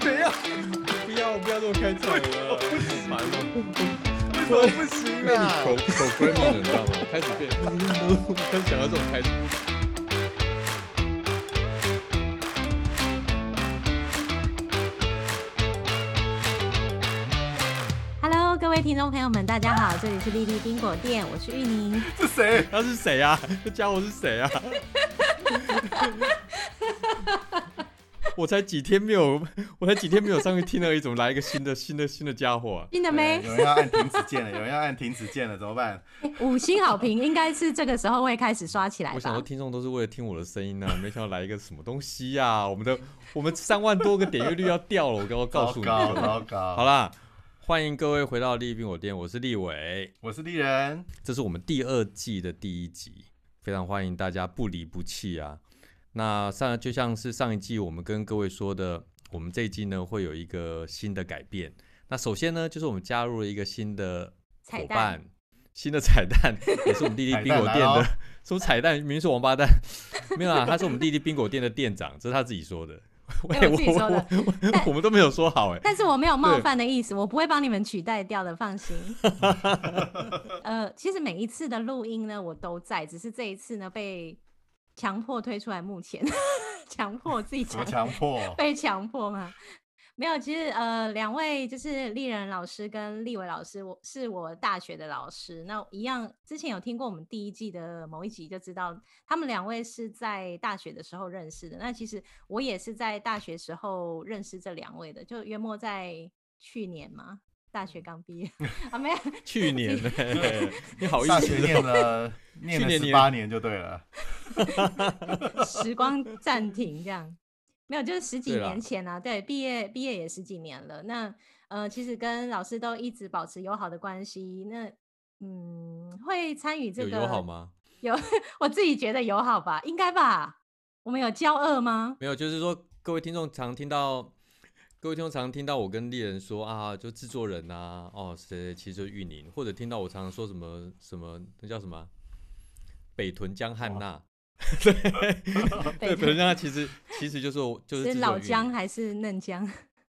怎样？不要不要这么开场了，不行。为什么不行啊？口口 m 了，你知道吗？开始变，开始想要这种开始。Hello，各位听众朋友们，大家好，这里是丽丽冰果店，我是玉宁。是谁？他是谁啊？这家伙是谁啊？我才几天没有，我才几天没有上去听而已，怎么来一个新的 新的新的家伙啊？听得没？有人要按停止键了，有人要按停止键了，怎么办？五星好评应该是这个时候会开始刷起来？我想说听众都是为了听我的声音呢、没想到来一个什么东西呀、我们的我们三万多个点阅率要掉了，我刚刚告诉你。糟糕，糟糕。好，啦，欢迎各位回到丽宾我店，我是立伟，我是丽人。这是我们第二季的第一集，非常欢迎大家不离不弃啊。那上就像是上一季我们跟各位说的，我们这一季呢会有一个新的改变。那首先呢，就是我们加入了一个新的彩蛋伙伴，新的彩蛋，也是我们弟弟彩冰果店的什么彩蛋？明明是王八蛋，没有啊，他是我们弟弟冰果店的店长，这是他自己说的。对我自己说的我我我我们都没有说好哎、但是我没有冒犯的意思，我不会帮你们取代掉的，放心。呃，其实每一次的录音呢，我都在，只是这一次呢被强迫推出来目前，强迫自己强迫？被强迫吗？没有，其实呃，两位就是丽人老师跟立伟老师，我是我大学的老师。那一样，之前有听过我们第一季的某一集就知道，他们两位是在大学的时候认识的。那其实我也是在大学时候认识这两位的，就约莫在去年嘛，大学刚毕业 啊，没有，去年呢、你好意思、大学念了念了去年你十八年就对了。时光暂停这样，没有，就是十几年前啊，对，毕业毕业也十几年了。那呃，其实跟老师都一直保持友好的关系。那嗯，会参与这有个友好吗？有，我自己觉得友好吧，应该吧。我们有交恶吗？没有，就是说各位听众常听到，各位听众常听到我跟丽人说啊，就制作人啊，哦，谁谁其实就是玉宁，或者听到我常常说什么什么，那叫什么北屯江汉娜，对，北屯江汉其实其实就是我就是是老姜还是嫩姜？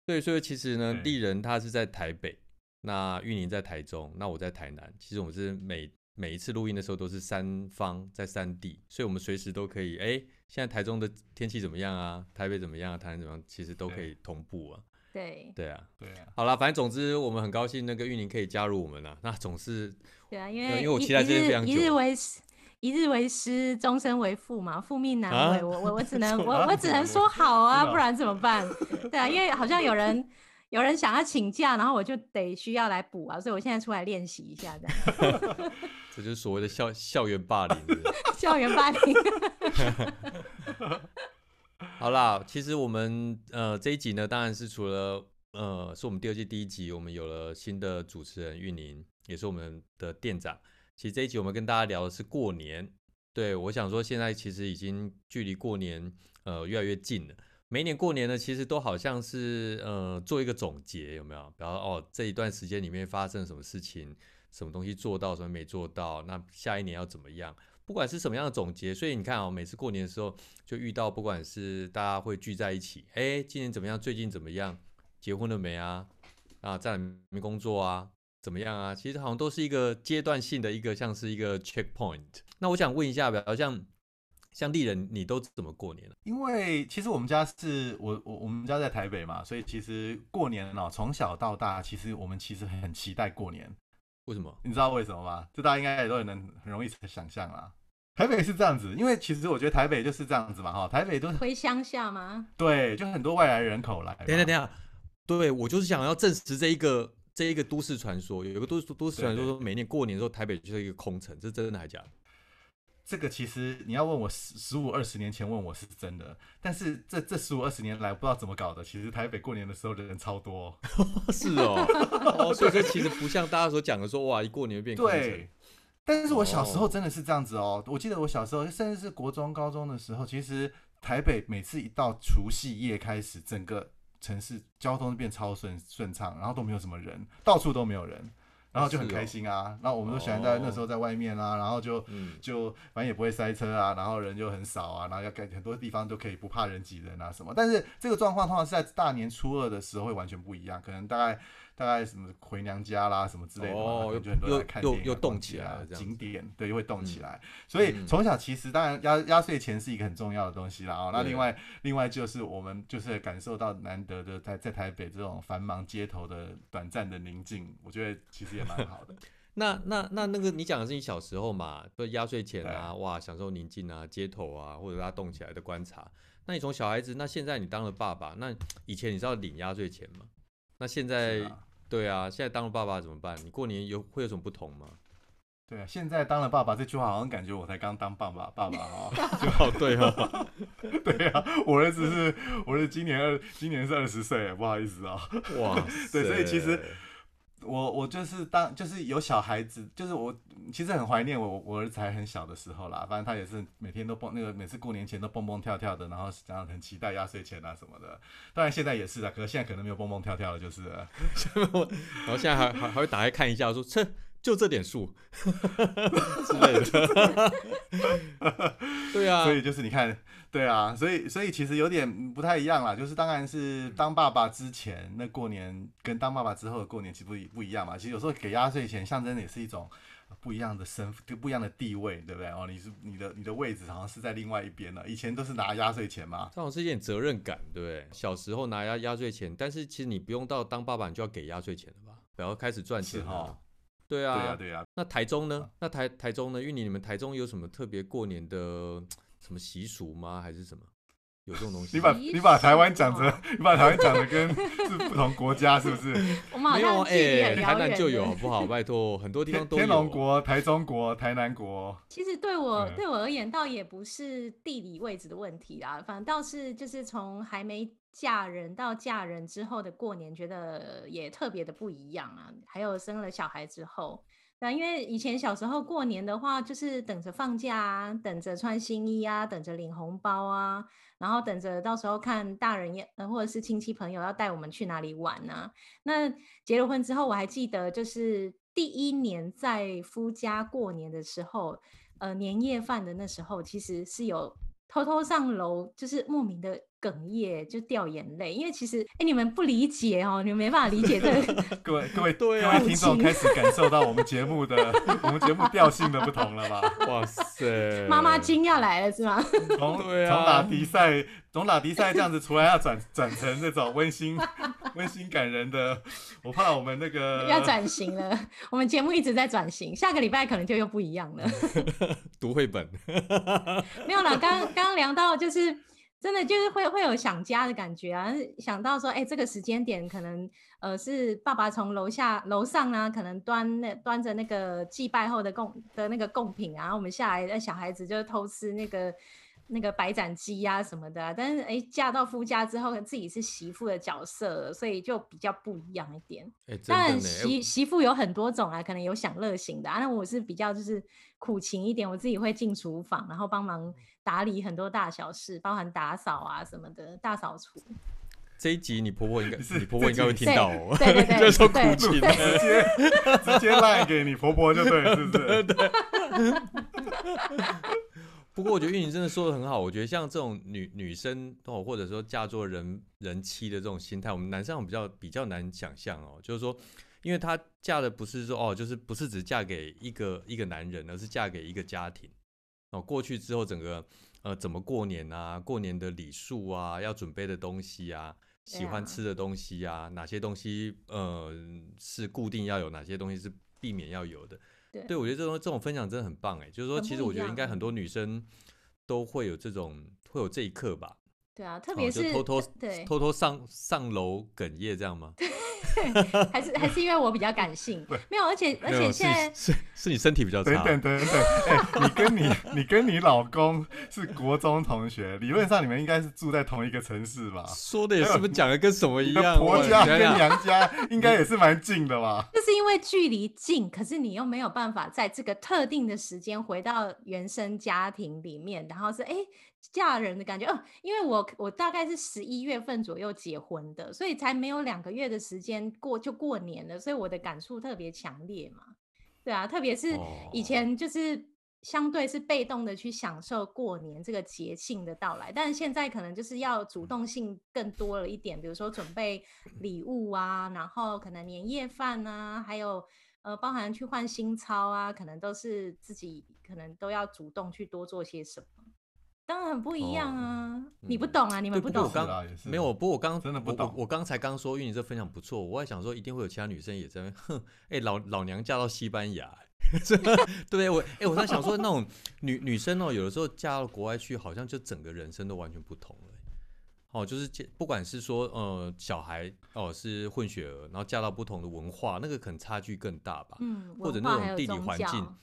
对，所以其实呢，对丽人他是在台北，那玉宁在台中，那我在台南。其实我们是每每一次录音的时候都是三方在三地，所以我们随时都可以，哎，现在台中的天气怎么样啊？台北怎么样啊？台南怎么样？其实都可以同步啊。对对啊，对啊，好了，反正总之我们很高兴那个玉宁可以加入我们啊。那总是对啊，因对为因为我期待这件非常一日一日为师，一日为师，终身为父嘛，父命难啊违。我我我只能 我啊我只能说好啊，不然怎么办？对啊，因为好像有人有人想要请假，然后我就得需要来补啊，所以我现在出来练习一下，这样 这就是所谓的校 校园霸凌。是不是校园霸凌。好啦，其实我们呃这一集呢，当然是除了呃是我们第二季第一集，我们有了新的主持人玉宁，也是我们的店长。其实这一集我们跟大家聊的是过年，对我想说现在其实已经距离过年呃越来越近了。每一年过年呢，其实都好像是呃做一个总结，有没有？比方说哦这一段时间里面发生什么事情，什么东西做到，什么没做到，那下一年要怎么样？不管是什么样的总结，所以你看哦，每次过年的时候就遇到，不管是大家会聚在一起，哎，今年怎么样？最近怎么样？结婚了没啊？啊，在哪没工作啊？怎么样啊？其实好像都是一个阶段性的一个，像是一个 checkpoint。那我想问一下，比如像像丽人，你都怎么过年？因为其实我们家是我我我们家在台北嘛，所以其实过年哦，从小到大，其实我们其实很期待过年。为什么？你知道为什么吗？这大家应该也都很能很容易想象啦。台北是这样子，因为其实我觉得台北就是这样子嘛，哈，台北都回乡下吗？对，就很多外来人口来嘛。等一下等下，对我就是想要证实这一个这一个都市传说，有一个都市都市传说说，每年过年的时候台北就是一个空城，这真的还假的？这个其实你要问我十十五二十年前问我是真的，但是这这十五二十年来不知道怎么搞的，其实台北过年的时候人超多、哦。是哦，哦，所以说其实不像大家所讲的说，哇，一过年就变。对，但是我小时候哦真的是这样子哦。我记得我小时候，甚至是国中、高中的时候，其实台北每次一到除夕夜开始，整个城市交通变超顺顺畅，然后都没有什么人，到处都没有人。然然后就很开心啊。那、我们都喜欢在那时候在外面啊，然后就嗯就反正也不会塞车啊，然后人就很少啊，然后要盖很多地方都可以不怕人挤人啊什么。但是这个状况通常是在大年初二的时候会完全不一样，可能大概大概什么回娘家啦什么之类的嘛，哦又电影啊又动起来了景点对又会动起嗯来。所以嗯从小其实当然压压岁钱是一个很重要的东西啦哦。那另外另外就是我们就是感受到难得的在在台北这种繁忙街头的短暂的宁静，我觉得其实也蛮好的。那那那那个你讲的是你小时候嘛，就压岁钱啊，哇，享受宁静啊，街头啊，或者它动起来的观察。那你从小孩子，那现在你当了爸爸，那以前你知道领压岁钱吗？那现在啊对啊，现在当了爸爸怎么办？你过年有会有什么不同吗？对啊，现在当了爸爸这句话好像感觉我才刚当爸爸，爸爸哦。哦，对哦，对啊，我儿子是我儿子今年二今年是二十岁，不好意思啊、哇 对所以其实塞我我就是当就是有小孩子，就是我其实很怀念我我儿子还很小的时候啦。反正他也是每天都蹦那个每次过年前都蹦蹦跳跳的，然后这样很期待压岁钱啊什么的。当然现在也是的，可是现在可能没有蹦蹦跳跳了，就是 然后现在还还还会打开看一下，说这就这点数 之类的。对啊，所以就是你看，对啊，所以所以其实有点不太一样啦。就是当然是当爸爸之前，那过年跟当爸爸之后的过年其实不一不一样嘛。其实有时候给压岁钱，象征的也是一种不一样的身份，不一样的地位，对不对？哦，你是你的你的位置好像是在另外一边了。以前都是拿压岁钱嘛，这种是一点责任感，对不对？小时候拿压压岁钱，但是其实你不用到当爸爸，你就要给压岁钱了吧？然后开始赚钱是哈对啊，对啊、对啊、那台中呢？那台台中呢？因为你们台中有什么特别过年的 什么习俗吗？还是什么？有这种东西你？把你把台湾讲成，你把台湾讲的跟是不同国家是不是？我们好没有像距离哎、很台遥远的南就有，好不好？拜托，很多地方天都有。天龙国、台中国、台南国，其实对我、嗯对我而言，倒也不是地理位置的问题啦，反倒是就是从还没嫁人到嫁人之后的过年，觉得也特别的不一样啊。还有生了小孩之后，那因为以前小时候过年的话，就是等着放假啊，等着穿新衣啊，等着领红包啊，然后等着到时候看大人也呃或者是亲戚朋友要带我们去哪里玩啊。那结了婚之后，我还记得就是第一年在夫家过年的时候，呃，年夜饭的那时候，其实是有偷偷上楼，就是莫名的哽咽，就掉眼泪，因为其实哎、你们不理解哦，你们没办法理解这个 各位各位对啊各位听众开始感受到我们节目的我们节目调性的不同了吧？哇塞，妈妈经要来了是吗？从对啊从打比赛，从打比赛这样子出来，要转转成那种温馨温馨感人的，我怕我们那个要转型了，我们节目一直在转型，下个礼拜可能就又不一样了。读绘本，没有啦，刚刚刚聊到就是真的就是会会有想家的感觉啊，想到说，哎、这个时间点可能呃是爸爸从楼下楼上啊，可能端那端着那个祭拜后的贡的那个贡品啊，然后我们下来，那小孩子就偷吃那个。那个白斩鸡呀、什么的啊、但是哎，嫁到夫家之后，自己是媳妇的角色，所以就比较不一样一点。哎、真当然，媳媳妇有很多种啊，可能有享乐型的啊。那我是比较就是苦情一点，我自己会进厨房，然后帮忙打理很多大小事，包含打扫啊什么的，大扫除。这一集你婆婆应该，你婆婆应该会听到哦，对对 对就说苦情直接直接赖给你婆婆就对了，是不是？不过我觉得玉宁真的说的很好，我觉得像这种女女生哦，或者说嫁做人人妻的这种心态，我们男生比较比较难想象哦。就是说，因为她嫁的不是说哦，就是不是只嫁给一个一个男人，而是嫁给一个家庭哦。过去之后，整个呃怎么过年啊，过年的礼数啊，要准备的东西啊，喜欢吃的东西啊，哪些东西呃是固定要有，哪些东西是避免要有的。对。对，我觉得这种这种分享真的很棒哎，就是说，其实我觉得应该很多女生都会有这种，会有这一刻吧，对啊，特哦别就是偷偷对，偷偷上上楼哽咽这样吗？还是还是因为我比较感性，没有，而且而且现在是是是你身体比较等差，等等等，哎、你跟你你跟你老公是国中同学，理论上你们应该是住在同一个城市吧？说的也是不是讲的跟什么一样？婆家跟娘家应该也是蛮近的吧？就是因为距离近，可是你又没有办法在这个特定的时间回到原生家庭里面，然后是哎嫁人的感觉。哦，因为我我大概是十一月份左右结婚的，所以才没有两个月的时间过就过年了，所以我的感触特别强烈嘛。对啊，特别是以前就是相对是被动的去享受过年这个节庆的到来，但是现在可能就是要主动性更多了一点，比如说准备礼物啊，然后可能年夜饭啊，还有呃包含去换新钞啊，可能都是自己可能都要主动去多做些什么。当然很不一样啊，你不懂啊，你们不懂。我刚没有，不过我刚真的不懂。我刚才刚说，因为你这分享不错，我还想说一定会有其他女生也在。哼，哎，老老娘嫁到西班牙，对我哎，我在想说那种 女女生哦，有的时候嫁到国外去，好像就整个人生都完全不同了。哦，就是不管是说呃小孩哦是混血儿，然后嫁到不同的文化，那个可能差距更大吧。嗯，或者那种地理环境。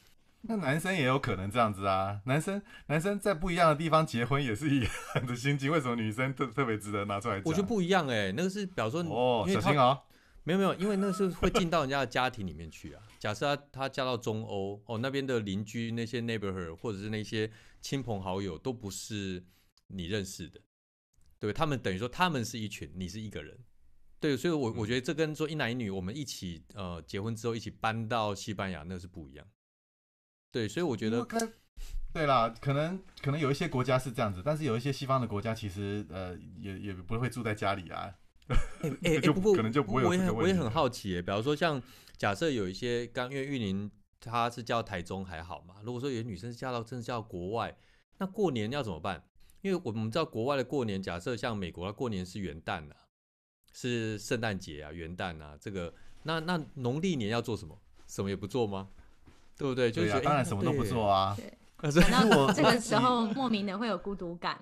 那男生也有可能这样子啊，男生男生在不一样的地方结婚也是一样的心情，为什么女生特特别值得拿出来？我觉得不一样哎，那个是，比如说哦，小心啊，没有没有，因为那个是会进到人家的家庭里面去啊。假设他他嫁到中欧哦，那边的邻居那些 neighborhood 或者是那些亲朋好友都不是你认识的，对他们等于说他们是一群，你是一个人，对，所以我我觉得这跟说一男一女我们一起呃结婚之后一起搬到西班牙那是不一样。对，所以我觉得，对啦，可能可能有一些国家是这样子，但是有一些西方的国家其实呃也也不会住在家里啊。哎 就不过可能就不会有我也我也很好奇，比方说像假设有一些刚因为玉林他是叫台中还好嘛，如果说有女生是嫁到真的叫国外，那过年要怎么办？因为我们知道国外的过年，假设像美国的过年是元旦啊，是圣诞节啊，元旦啊，这个那那农历年要做什么？什么也不做吗？对不对？就是当然什么都不做啊。可是我这个时候莫名的会有孤独感。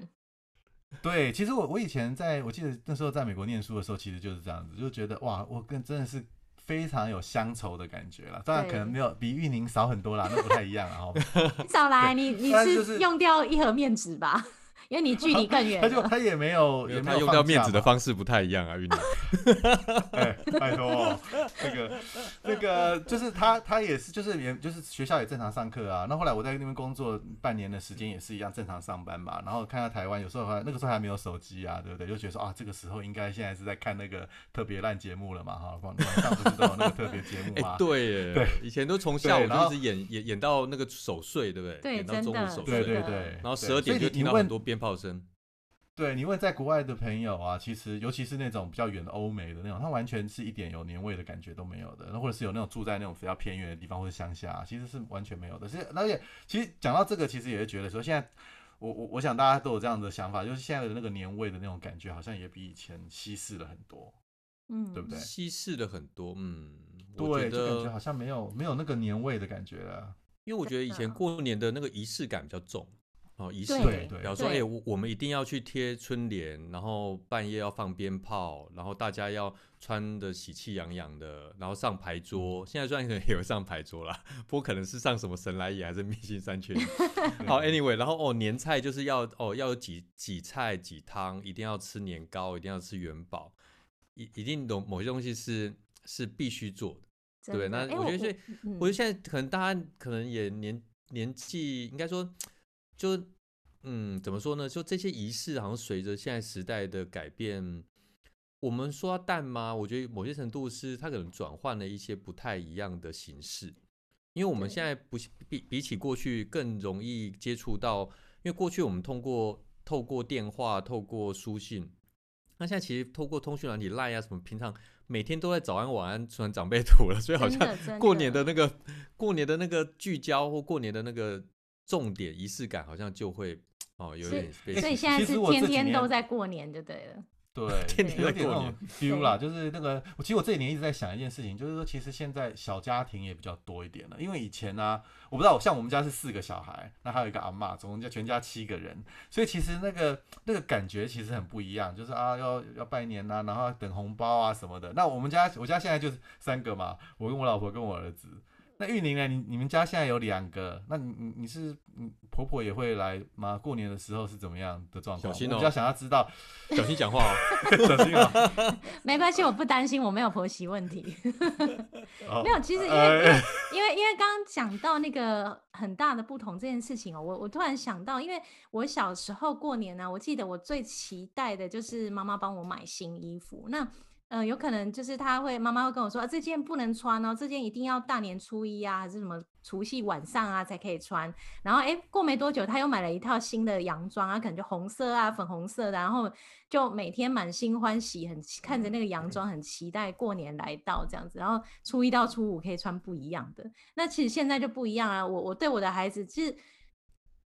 对，其实我我以前在我记得那时候在美国念书的时候，其实就是这样子，就觉得哇，我跟真的是非常有乡愁的感觉了。当然可能没有比玉宁少很多啦，那不太一样啊。少来，你你是用掉一盒面纸吧？因为你距离更远，他就他也没有，也没有用掉面子的方式不太一样啊，玉宁。哎，拜托，那个那个就是他，他也是，就是也就是学校也正常上课啊。那后来我在那边工作半年的时间也是一样正常上班嘛。然后看到台湾有时候还那个时候还没有手机啊，对不对？就觉得说啊，这个时候应该现在是在看那个特别烂节目了嘛，哈，晚上不是都有那个特别节目 吗？对，对，以前都从下午就一直演演演到那个守岁，对不对？对，演到中午守岁，对对对。然后十二点就听到很多鞭炮声。对你问在国外的朋友啊，其实尤其是那种比较远的欧美的那种，他完全是一点有年味的感觉都没有的。那或者是有那种住在那种比较偏远的地方或者乡下，其实是完全没有的。是而且其实讲到这个，其实也是觉得说，现在我我我想大家都有这样的想法，就是现在的那个年味的那种感觉，好像也比以前稀释了很多，嗯，对不对？稀释了很多，嗯，对，就感觉好像没有没有那个年味的感觉了。因为我觉得以前过年的那个仪式感比较重。哦，仪式，比方说，哎，我我们一定要去贴春联，然后半夜要放鞭炮，然后大家要穿的喜气洋洋的，然后上牌桌。现在虽然可能也有上牌桌啦，不过可能是上什么神来也还是明星三缺一。好，anyway，然后哦，年菜就是要哦要有几几菜几汤，一定要吃年糕，一定要吃元宝，一一定有某些东西是是必须做的，对。那我觉得是，我觉得现在可能大家可能也年年纪应该说。就嗯，怎么说呢？就这些仪式，好像随着现在时代的改变，我们说淡吗？我觉得某些程度是它可能转换了一些不太一样的形式，因为我们现在不比比起过去更容易接触到，因为过去我们通过透过电话、透过书信，那现在其实透过通讯软体 Line 啊什么，平常每天都在早安晚安传长辈图了，所以好像过年的那个过年的那个聚焦或过年的那个。重点仪式感好像就会哦有点，所以现在是天天都在过年就对了。对，天天有点那种 feel 啦，就是那个，我其实我这几年一直在想一件事情，就是说其实现在小家庭也比较多一点了，因为以前呢，我不知道，像我们家是四个小孩，那还有一个阿妈，总共家全家七个人，所以其实那个那个感觉其实很不一样，就是啊要要拜年呐，然后等红包啊什么的。那我们家我家现在就是三个嘛，我跟我老婆跟我儿子。那玉玲呢？你你们家现在有两个，那你你你是你婆婆也会来吗？过年的时候是怎么样的状况？小心哦我比较想要知道，小心讲话哦。小心啊！没关系，我不担心，我没有婆媳问题。哦没有，其实因为、呃因为因为因为刚刚讲到那个很大的不同这件事情哦，我我突然想到，因为我小时候过年呢、我记得我最期待的就是妈妈帮我买新衣服。那呃，有可能就是他会妈妈会跟我说、啊，这件不能穿哦，这件一定要大年初一啊，还是什么除夕晚上啊才可以穿。然后哎，诶过没多久，他又买了一套新的洋装啊，可能就红色啊、粉红色的，然后就每天满心欢喜，很期看着那个洋装，很期待过年来到这样子。然后初一到初五可以穿不一样的。那其实现在就不一样啊，我我对我的孩子就是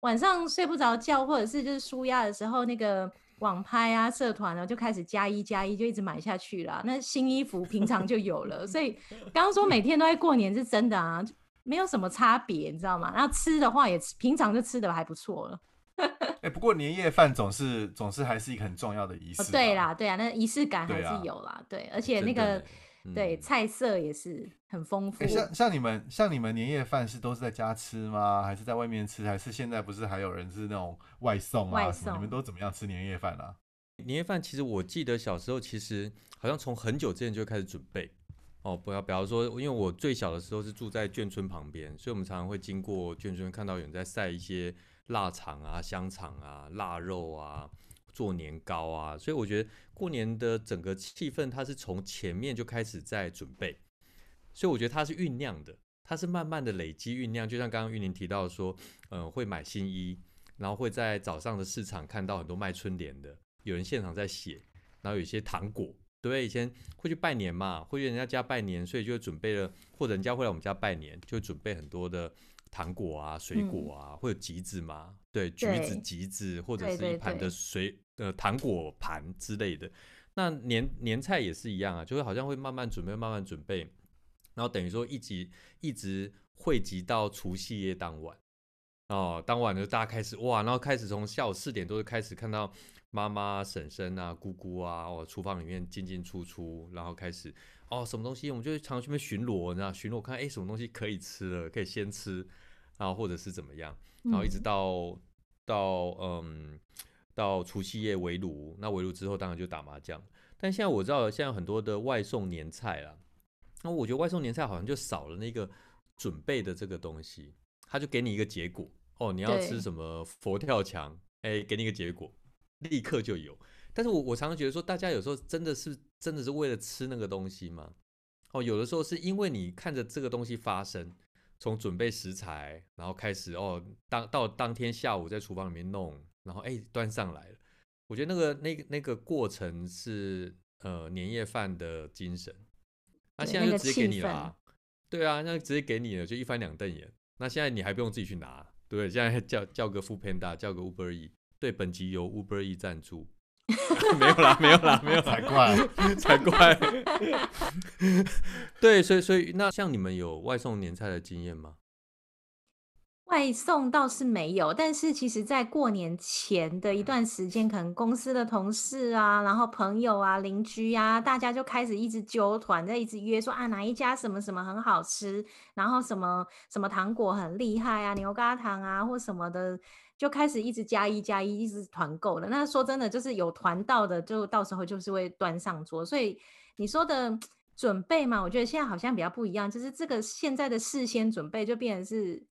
晚上睡不着觉，或者是就是舒压的时候，那个网拍啊、社团啊就开始加一加一，就一直买下去了。那新衣服平常就有了，所以 刚刚说每天都在过年是真的啊，没有什么差别，你知道吗？然后吃的话也平常就吃的还不错了。哎、不过年夜饭总是总是还是一个很重要的仪式、哦，对，啦，对啊，那仪式感还是有啦，对，而且那个呢对嗯菜色也是很丰富哎、。像像你们像你们年夜饭是都是在家吃吗？还是在外面吃？还是现在不是还有人是那种外送啊外送？你们都怎么样吃年夜饭啊？年夜饭其实我记得小时候其实好像从很久之前就开始准备哦，不要比方说，因为我最小的时候是住在眷村旁边，所以我们常常会经过眷村，看到有人在晒一些腊肠啊、香肠啊、腊肉啊、做年糕啊，所以我觉得过年的整个气氛它是从前面就开始在准备，所以我觉得它是酝酿的，它是慢慢的累积酝酿，就像刚刚玉宁提到说，呃，会买新衣，然后会在早上的市场看到很多卖春联的，有人现场在写，然后有一些糖果，对不对？以前会去拜年嘛，会去人家家拜年，所以就准备了，或者人家会来我们家拜年，就准备很多的糖果啊、水果啊，会有橘子嘛，对，橘子、橘子，或者是一盘的对。水呃糖果盘之类的。那年年菜也是一样啊，就会好像会慢慢准备，慢慢准备，然后等于说一直一直汇集到除夕夜当晚。哦，当晚就大家开始哇，然后开始从下午四点多就开始看到妈妈、婶婶啊、姑姑啊，哦，厨房里面进进出出，然后开始哦，什么东西我们就常常去那边巡逻，你知道，巡逻看哎什么东西可以吃了，可以先吃，然后或者是怎么样，然后一直嗯到、到嗯到除夕夜围炉，那围炉之后当然就打麻将，但现在我知道现在很多的外送年菜啦，那我觉得外送年菜好像就少了那个准备的这个东西，他就给你一个结果哦，你要吃什么佛跳墙，哎，给你一个结果，立刻就有。但是我我常常觉得说，大家有时候真的是真的是为了吃那个东西吗？哦，有的时候是因为你看着这个东西发生，从准备食材，然后开始哦，当到当天下午在厨房里面弄，然后哎端上来了。我觉得那个那个那个过程是呃年夜饭的精神。那现在就直接给你了啊，对啊，那直接给你了，就一翻两瞪眼。那现在你还不用自己去拿，对不对？现在叫叫个 Food Panda，叫个 Uber E。对，本集由 Uber E 赞助。没有啦，没有啦，没有啦才怪！才怪。对，所以所以那像你们有外送年菜的经验吗？外送倒是没有，但是其实，在过年前的一段时间，可能公司的同事啊，然后朋友啊、邻居啊，大家就开始一直揪团，在一直约说啊，哪一家什么什么很好吃，然后什么什么糖果很厉害啊，牛轧糖啊或什么的，就开始一直加一加一，一直团购了。那说真的，就是有团到的，就到时候就是会端上桌。所以你说的准备嘛，我觉得现在好像比较不一样，就是这个现在的事先准备就变成是。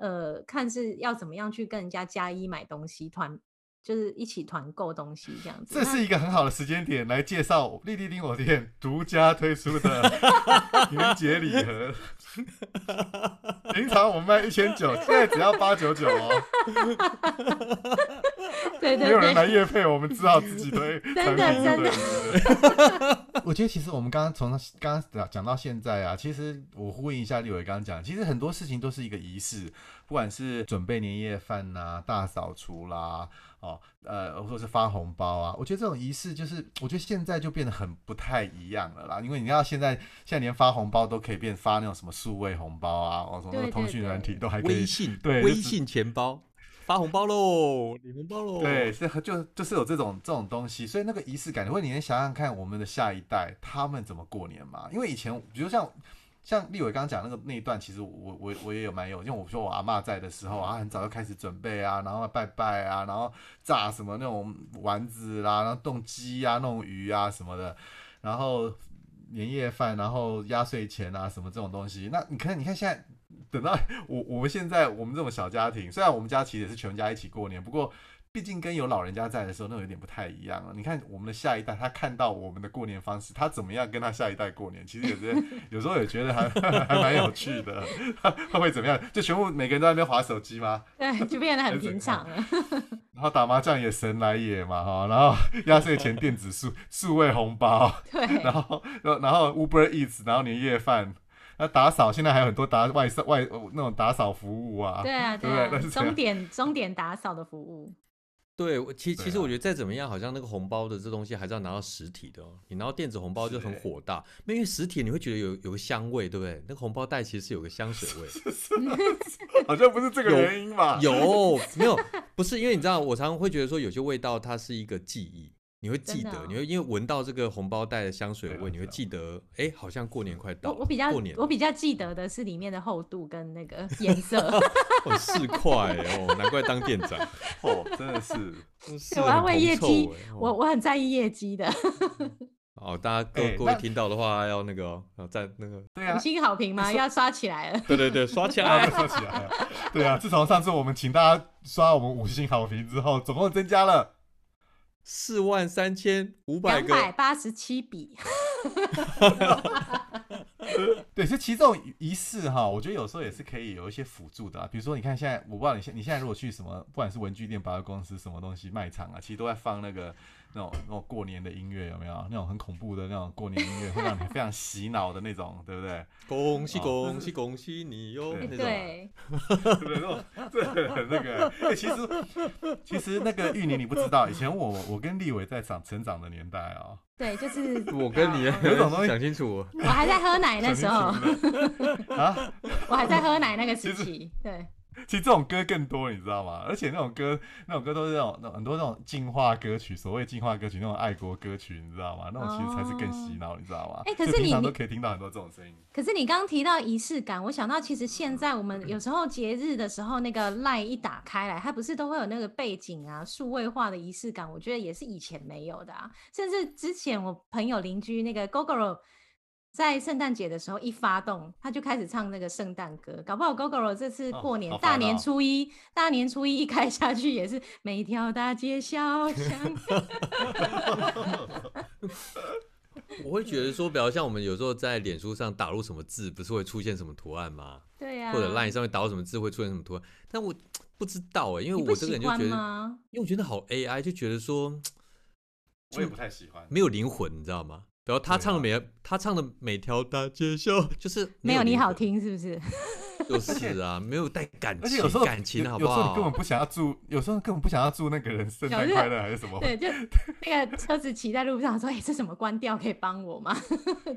呃，看是要怎么样去跟人家加一买东西，团就是一起团购东西这样子。这是一个很好的时间点来介绍丽丽丁火店独家推出的 年节礼盒。平常我们卖一千九，现在只要八九九哦。对对没有人来对，夜配，我们只好自己推 真的。真的我觉得其实我们刚刚从刚刚讲讲到现在啊，其实我呼应一下立伟刚刚讲，其实很多事情都是一个仪式，不管是准备年夜饭呐、大扫除啦，哦，呃，或者是发红包啊，我觉得这种仪式就是，我觉得现在就变得很不太一样了啦。因为你要现在现在连发红包都可以变发那种什么数位红包啊，哦，什么通讯软体都还可以微信，对微信钱包发红包喽，领红包喽。对，是就就是有这种这种东西，所以那个仪式感，或者你能想想看我们的下一代他们怎么过年嘛？因为以前，比如像像立伟刚刚讲那个那一段，其实我我我也有蛮有，因为我说我阿嬷在的时候啊，很早就开始准备啊，然后拜拜啊，然后炸什么那种丸子啦，然后冻鸡啊、弄鱼啊什么的，然后年夜饭，然后压岁钱啊什么这种东西。那你看，你看现在等到 我我们现在我们这种小家庭，虽然我们家其实也是全家一起过年，不过。毕竟跟有老人家在的时候，那有点不太一样了。你看我们的下一代，他看到我们的过年方式，他怎么样跟他下一代过年？其实有些有时候也觉得还 还蛮有趣的。他会怎么样？就全部每个人都在那边划手机吗？对，就变得很平常了。然后打麻将也神来也嘛哈，然后压岁钱电子数数位红包，对，然后然后 Uber Eats，然后年夜饭，那打扫现在还有很多打外外那种打扫服务啊，对啊，对啊，终点终点打扫的服务。对，其其实我觉得再怎么样，好像那个红包的这东西还是要拿到实体的。你拿到电子红包就很火大，因为实体你会觉得有有个香味，对不对？那个红包袋其实是有个香水味，好像不是这个原因吧？有没有？不是，因为你知道，我常常会觉得说，有些味道它是一个记忆。你会记得，你会因为闻到这个红包袋的香水味，你会记得，哎，好像过年快到。我我比较我比较记得的是里面的厚度跟那个颜色。哦，四块哦，难怪当店长哦，真的是。我要为业绩，我我很在意业绩的。哦，大家各各位听到的话，要那个要在那个对五星好评吗？要刷起来了。对对对，刷起来，刷起来。对啊，自从上次我们请大家刷我们五星好评之后，总共增加了。四万三千五百个，两百八十七笔。对，所以其实这种仪式哈，我觉得有时候也是可以有一些辅助的。比如说，你看现在，我不知道你现你现在如果去什么，不管是文具店、百货公司，什么东西卖场啊，其实都在放那个。那种那种过年的音乐有没有？那种很恐怖的那种过年音乐，会让你非常洗脑的那种，对不对？恭喜恭喜恭喜你哟！对，对那种对那个。其实其实那个玉宁你不知道，以前我我跟立伟在长成长的年代啊，对，就是我跟你有种东西讲清楚。我还在喝奶那时候 啊，我还在喝奶那个时期，对。其实这种歌更多，你知道吗？而且那种歌，那种歌都是那种那很多那种进化歌曲，所谓进化歌曲，那种爱国歌曲，你知道吗？那种其实才是更洗脑，你知道吗？哎，可是你都可以听到很多这种声音。可是你刚刚提到仪式感，我想到其实现在我们有时候节日的时候，那个赖一打开来，它不是都会有那个背景啊，数位化的仪式感，我觉得也是以前没有的啊。甚至之前我朋友邻居那个 Gogoro。在圣诞节的时候一发动，他就开始唱那个圣诞歌，搞不好 Gogoro 这次过年大年初一，大年初一一开下去也是每条大街小巷。我会觉得说，比较像我们有时候在脸书上打入什么字，不是会出现什么图案吗？对呀。或者 Line 上面打入什么字会出现什么图案？但我不知道哎，因为我这个人就觉得，因为我觉得好 AI，就觉得说，我也不太喜欢，没有灵魂，你知道吗？然后他唱的每他唱的每条大街小 就是没有你好听，是不是？就是啊，没有带感情，而且有时候感情好不好？有时候你根本不想要祝，有时候根本不想要祝那个人生日快乐还是什么？对，就 那个车子骑在路上说：“哎，这什么关掉？可以帮我吗？”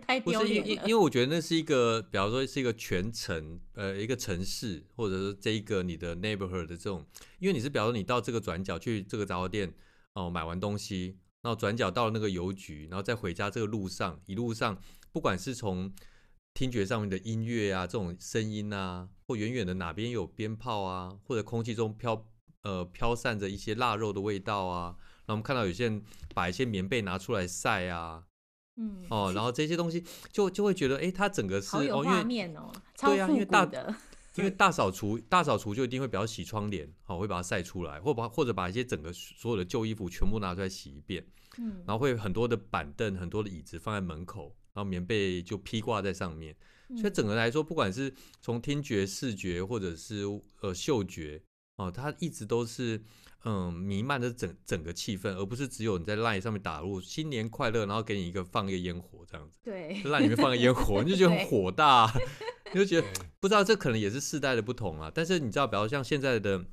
太丢脸了。因因为我觉得那是一个，比方说是一个全城呃一个城市，或者是这一个你的 neighborhood 的这种，因为你是比方说你到这个转角去这个杂货店哦买完东西。然后转角到了那个邮局，然后再回家这个路上，一路上不管是从听觉上面的音乐啊，这种声音啊，或远远的哪边有鞭炮啊，或者空气中飘呃飘散着一些腊肉的味道啊，然后我们看到有些人把一些棉被拿出来晒啊，嗯哦，然后这些东西就就会觉得，哎，它整个是哦，画面哦，对啊，因为大的。因为大扫除，大扫除就一定会比较洗窗帘，好，会把它晒出来，或把或者把一些整个所有的旧衣服全部拿出来洗一遍，嗯，然后会很多的板凳、很多的椅子放在门口，然后棉被就披挂在上面，所以整个来说，不管是从听觉、视觉或者是呃嗅觉，哦，它一直都是嗯弥漫着整整个气氛，而不是只有你在 LINE 上面打入新年快乐，然后给你一个放一个烟火这样子，对，LINE 里面放个烟火，你就觉得很火大。你就觉得不知道，这可能也是世代的不同啊。但是你知道，比如像现在的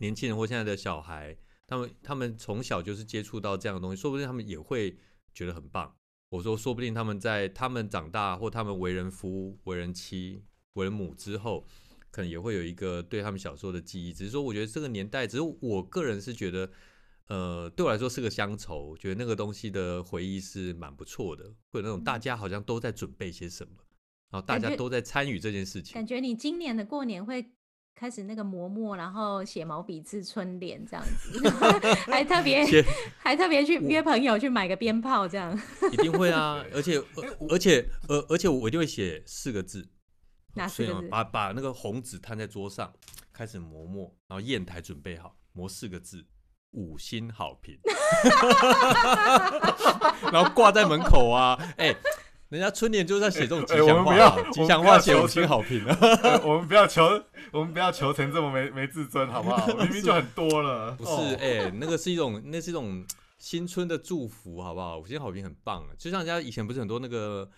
年轻人或现在的小孩，他们他们从小就是接触到这样的东西，说不定他们也会觉得很棒。我说，说不定他们在他们长大或他们为人夫、为人妻、为人母之后，可能也会有一个对他们小时候的记忆。只是说，我觉得这个年代，只是我个人是觉得，呃，对我来说是个乡愁。觉得那个东西的回忆是蛮不错的，或者那种大家好像都在准备些什么。然后大家都在参与这件事情感。觉你今年的过年会开始那个磨墨，然后写毛笔字春联这样子，还特别 还特别去约朋友去买个鞭炮这样，一定会啊，而且而而且而而且我一定会写四个字，哪四个字？把把那个红纸摊在桌上，开始磨墨，然后砚台准备好，磨四个字。五星好评，然后挂在门口啊！哎、人家春联就是在写这种吉祥话、吉祥我们不要求话写五星好评啊！呃我们不要求，我们不要求成这么没没自尊，好不好？明明就很多了。不是，哦哎、那个是一种，那是一种新春的祝福，好不好？五星好评很棒啊！就像人家以前不是很多那个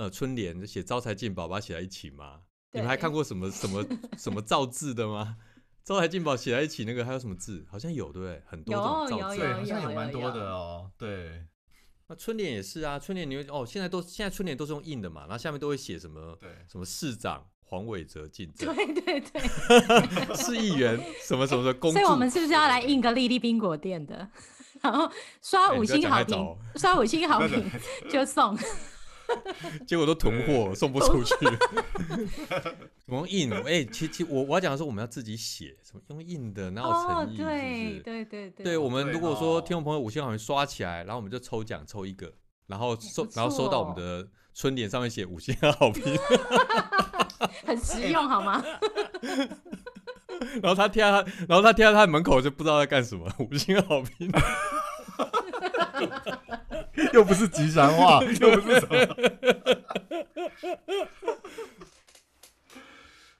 呃春联就写招财进宝，把它写在一起吗？你们还看过什么什么什么造字的吗？招财进宝写在一起那个还有什么字？好像有对不对？很多种造字。有有对，好像有有蛮多的哦。对那春联也是啊，春联你会哦，现在都现在春联都是用印的嘛，然后下面都会写什么对，什么市长黄伟哲进对镇，对对，市议员什么什么的公所以我们，是不是要来印个丽丽冰果店的？然后刷五星好评刷五星好评就送。结果都囤货送不出去。怎么印？哎、其其我我要讲的是我们要自己写，什么用印的，哪有哦诚，意？是不对是？对对对，对，我们如果说哦听众朋友五星好评刷起来，然后我们就抽奖抽一个，然后收不然后收到我们的春联上面写五星好评，很实用好吗？然后他贴在他，然后他贴在他的门口就不知道在干什么，五星好评。又不是吉祥话，又不是什么。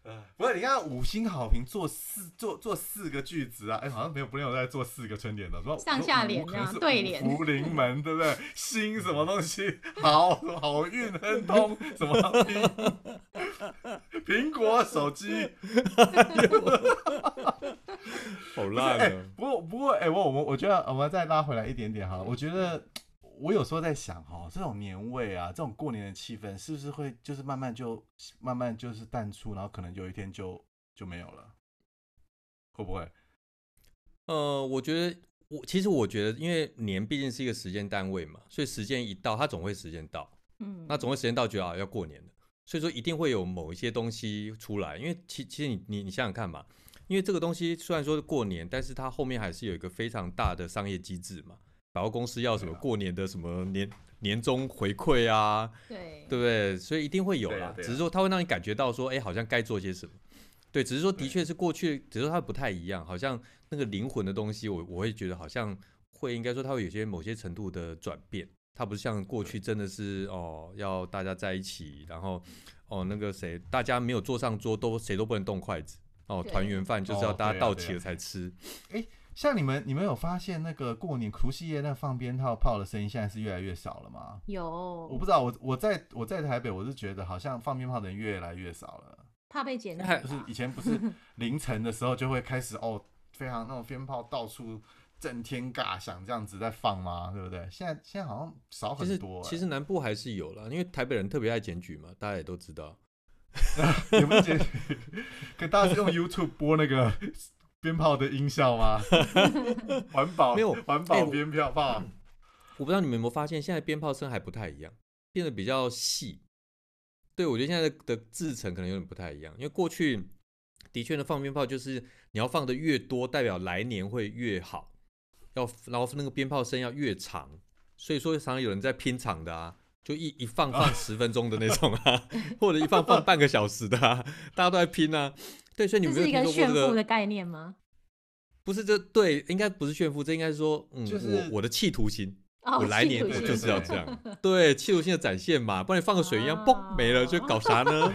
呃 不是，你看五星好评做四做做四个句子啊，哎、好像没有没有在做四个春联的，说上下联这样对联福临门，对不对？星什么东西好，好运亨通，什么苹苹果手机，好烂啊！不过不过，哎、我我们我觉得我们再拉回来一点点哈，我觉得我有时候在想哈，这种年味啊，这种过年的气氛，是不是会就是慢慢就慢慢就是淡出，然后可能有一天就就没有了，会不会？呃，我觉得我其实我觉得，因为年毕竟是一个时间单位嘛，所以时间一到，它总会时间到。嗯，那总会时间到就要要过年的，所以说一定会有某一些东西出来，因为其其实你你你想想看嘛，因为这个东西虽然说是过年，但是它后面还是有一个非常大的商业机制嘛，百货公司要什么过年的什么年年终回馈啊，对对不对？所以一定会有啦，啊啊只是说它会让你感觉到说，哎，好像该做些什么。对，只是说的确是过去，只是说它不太一样，好像那个灵魂的东西，我我会觉得好像会应该说它会有些某些程度的转变。它不是像过去真的是哦，要大家在一起，然后哦那个谁，大家没有坐上桌都谁都不能动筷子哦，团圆饭就是要哦大家到齐了才吃。像你们你们有发现那个过年除夕夜那放鞭炮炮的声音现在是越来越少了吗？有，我不知道，我我在我在台北，我是觉得好像放鞭炮的人越来越少了。怕被检还举吧就是 以前不是凌晨的时候就会开始哦，非常那种鞭炮到处震天尬响这样子在放吗？对不对？现在现在好像少很多、其实南部还是有了，因为台北人特别爱检举嘛，大家也都知道。有没有检举？可大家是用 YouTube 播那个鞭炮的音效吗？环保没有环保鞭炮炮，我不知道你们有没有发现，现在鞭炮声还不太一样，变得比较细。对，我觉得现在的的制成可能有点不太一样，因为过去的确呢，放鞭炮就是你要放的越多，代表来年会越好，要然后那个鞭炮声要越长，所以说常常有人在拼场的啊，就一一放放十分钟的那种啊，或者一放放半个小时的啊，大家都在拼啊。对，所以你这是一个们有没有听说过这个？炫富的概念吗？不是这对，应该不是炫富，这应该是说，嗯，就是我我的企图心。哦，我来年我就是要这样，对，企图性的展现嘛，不然你放个水一样，哦嘣没了，就搞啥呢？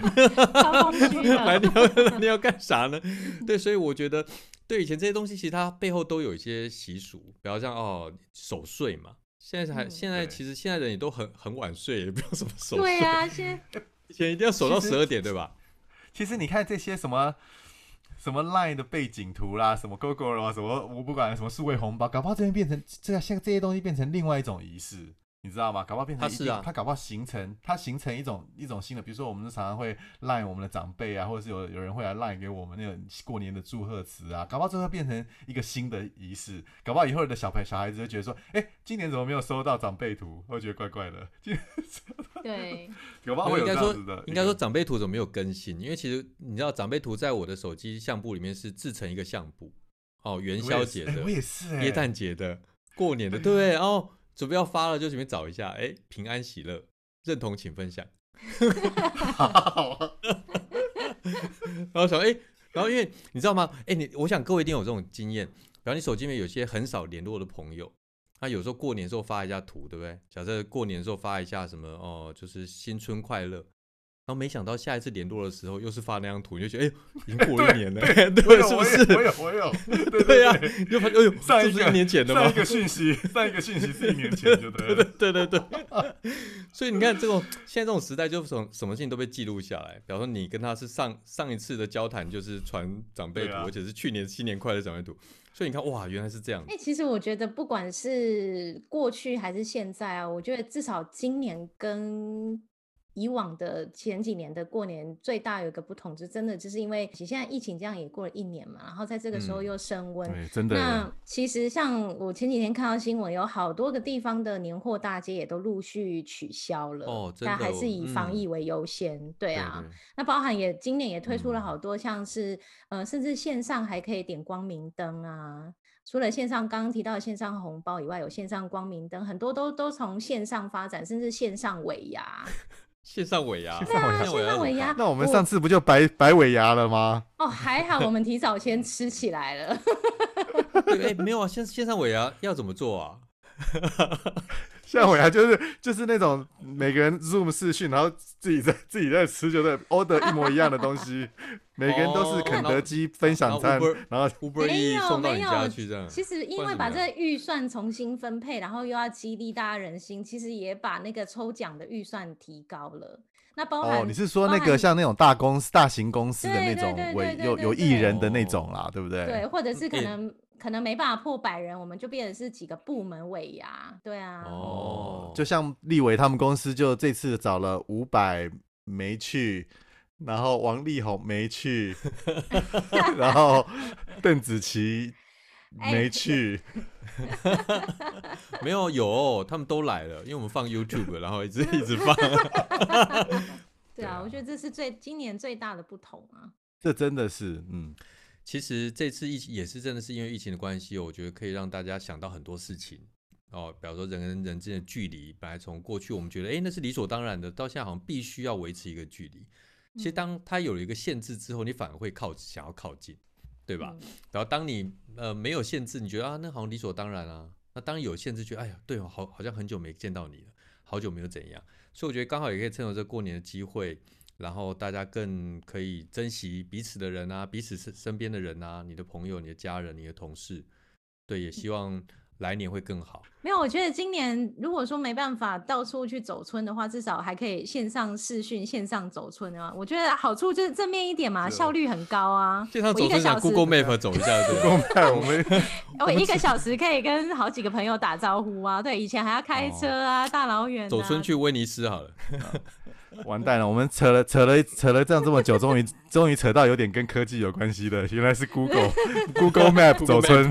来的，年要来年要干啥呢？对，所以我觉得，对以前这些东西，其实它背后都有一些习俗，比方像哦守岁嘛。现在还、嗯现在其实现在人也都很很晚睡，也不用什么守岁，对啊，现在以前一定要守到十二点，对吧？其实你看这些什么什么 Line 的背景图啦，什么 Google 啊，什么我不管什么数位红包，搞不好这边变成这像这些东西变成另外一种仪式。你知道吗？搞不好变成一定它是啊它搞不好形成，它形成一种一种新的，比如说我们常常会赖我们的长辈啊，或者是有有人会来赖给我们那个过年的祝贺词啊，搞不好这会变成一个新的仪式，搞不好以后的小朋小孩子会觉得说，哎、今年怎么没有收到长辈图，会觉得怪怪的。今对，有吧？会有应该说这样子的，应该说长辈图怎么没有更新？因为其实你知道长辈图在我的手机相簿里面是制成一个相簿，哦，元宵节的、我也是哎，耶诞节的、过年的，对不对？然后准备要发了，就随便找一下，哎，平安喜乐，认同请分享。然后想，哎，然后因为你知道吗？哎，你我想各位一定有这种经验，比方你手机里面有些很少联络的朋友，他有时候过年时候发一下图，对不对？假设过年时候发一下什么哦，就是新春快乐。然后没想到下一次联络的时候，又是发那张图，你就觉得哎，已经过了一年了，我对，有是不我有？我有，对对呀、对你就发现哎呦，上一个这不是一年前的吗上一？个讯息，上一个讯息是一年前就对了。对对对，所以你看，这种现在这种时代，就什么什么事情都被记录下来。比方说，你跟他是上上一次的交谈，就是传长辈图，而且是去年新年快乐长辈图。所以你看，哇，原来是这样哎、。其实我觉得不管是过去还是现在啊，我觉得至少今年跟以往的前几年的过年最大有一个不同，就真的就是因为现在疫情这样也过了一年嘛，然后在这个时候嗯又升温，对，真的那其实像我前几天看到新闻，有好多个地方的年货大街也都陆续取消了，哦真的哦但还是以防嗯疫为优先。对啊，对那包含也今年也推出了嗯好多像是、呃，甚至线上还可以点光明灯啊。除了线上刚刚提到的线上红包以外，有线上光明灯，很多都都从线上发展，甚至线上尾牙。线上尾牙，线上尾牙那我们上次不就白白尾牙了吗？哦，还好我们提早先吃起来了。对，哎，没有啊，线线上尾牙要怎么做啊？像我呀就是就是那种每个人 Zoom 视讯，然后自己在自己在吃，就在 order 一模一样的东西，每个人都是哦肯德基分享餐然后 Uber 没 E 送到你家去这样。其实因为把这个预算重新分配，然后又要激励大家人心，其实也把那个抽奖的预算提高了。那包含哦，你是说那个像那种大公司、大型公司的那种有有艺人的那种啦，对不对？对，或者是可能可能没办法破百人，我们就变成是几个部门尾牙，对啊。哦，就像立伟他们公司就这次找了五百没去，然后王力宏没去，然后邓紫棋 哎没去，没有有，他们都来了，因为我们放 YouTube，然后一直一直放。对啊，啊我觉得这是最今年最大的不同啊。这真的是嗯，其实这次疫情也是真的是因为疫情的关系，我觉得可以让大家想到很多事情哦，比方说人跟人之间的距离，本来从过去我们觉得诶那是理所当然的，到现在好像必须要维持一个距离。其实嗯当它有了一个限制之后，你反而会靠想要靠近，对吧？嗯然后当你呃没有限制，你觉得啊那好像理所当然啊。那当有限制，觉得哎呀对哦，好好像很久没见到你了，好久没有怎样。所以我觉得刚好也可以趁着这过年的机会，然后大家更可以珍惜彼此的人啊，彼此身身边的人啊，你的朋友、你的家人、你的同事，对，也希望来年会更好。没有，我觉得今年如果说没办法到处去走村的话，至少还可以线上视讯、线上走村啊。我觉得好处就是正面一点嘛，效率很高啊。线上走村长一个小时，Google Map 走一下，，Google Map 我们 我一个小时可以跟好几个朋友打招呼啊。对，以前还要开车啊，大老远、啊、走村去威尼斯好了。完蛋了，我们扯了扯了扯了这样这么久，终于终于扯到有点跟科技有关系的，原来是 Google Google Map 走村。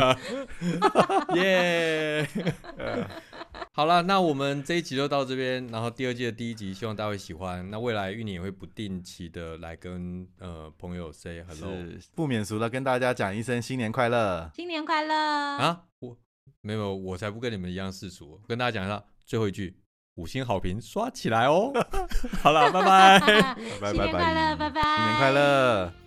耶！好了，那我们这一集就到这边，然后第二季的第一集，希望大家会喜欢。那未来玉宁也会不定期的来跟呃朋友 say hello 是不免俗的跟大家讲一声新年快乐。新年快乐！啊，我没有，我才不跟你们一样世俗，跟大家讲一下最后一句，五星好评刷起来哦。好了，拜拜。拜拜新年快乐，拜拜！新年快乐。